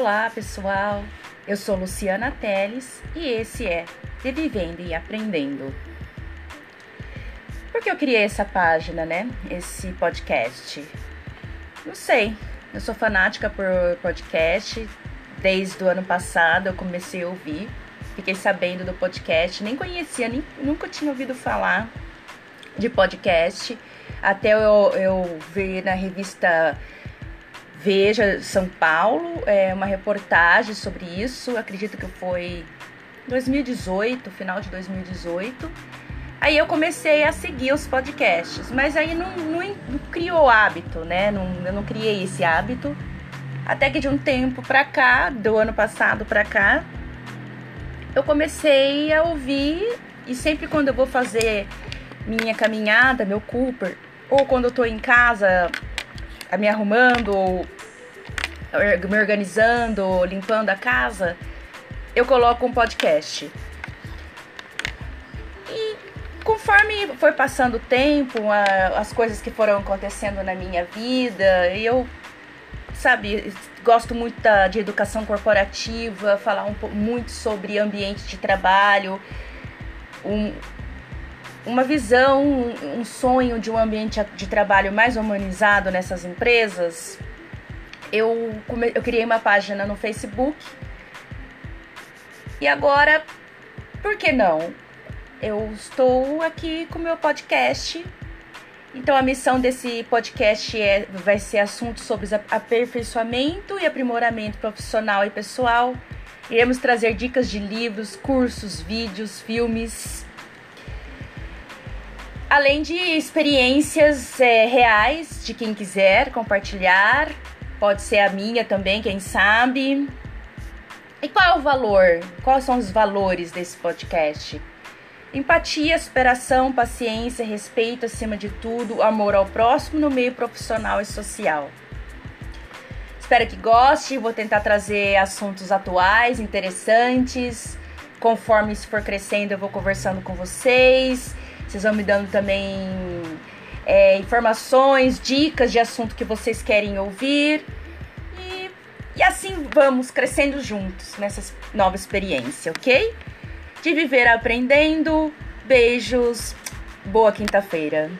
Olá, pessoal. Eu sou Luciana Teles e esse é De Vivendo e Aprendendo. Por que eu criei essa página, né? Esse podcast? Não sei. Eu sou fanática por podcast. Desde o ano passado eu comecei a ouvir. Fiquei sabendo do podcast. Nem conhecia, nem, nunca tinha ouvido falar de podcast. Até eu, eu ver na revista Veja São Paulo, é uma reportagem sobre isso, acredito que foi 2018, final de 2018. Aí eu comecei a seguir os podcasts, mas aí não, não, não criou hábito, né? Não, eu não criei esse hábito. Até que de um tempo pra cá, do ano passado pra cá, eu comecei a ouvir e sempre quando eu vou fazer minha caminhada, meu Cooper, ou quando eu tô em casa me arrumando, ou me organizando, ou limpando a casa, eu coloco um podcast. E conforme foi passando o tempo, as coisas que foram acontecendo na minha vida, eu, sabe, gosto muito da, de educação corporativa, falar um, muito sobre ambiente de trabalho, um, uma visão, um sonho de um ambiente de trabalho mais humanizado nessas empresas, eu, eu criei uma página no Facebook. E agora, por que não? Eu estou aqui com o meu podcast. Então a missão desse podcast é, vai ser assuntos sobre aperfeiçoamento e aprimoramento profissional e pessoal. Iremos trazer dicas de livros, cursos, vídeos, filmes, além de experiências é, reais de quem quiser compartilhar, pode ser a minha também, quem sabe. E qual é o valor? Quais são os valores desse podcast? Empatia, superação, paciência, respeito acima de tudo, amor ao próximo no meio profissional e social. Espero que goste, vou tentar trazer assuntos atuais, interessantes. Conforme isso for crescendo, eu vou conversando com vocês vocês vão me dando também é, informações, dicas de assunto que vocês querem ouvir. E, e assim vamos crescendo juntos nessa nova experiência, ok? De viver aprendendo. Beijos. Boa quinta-feira.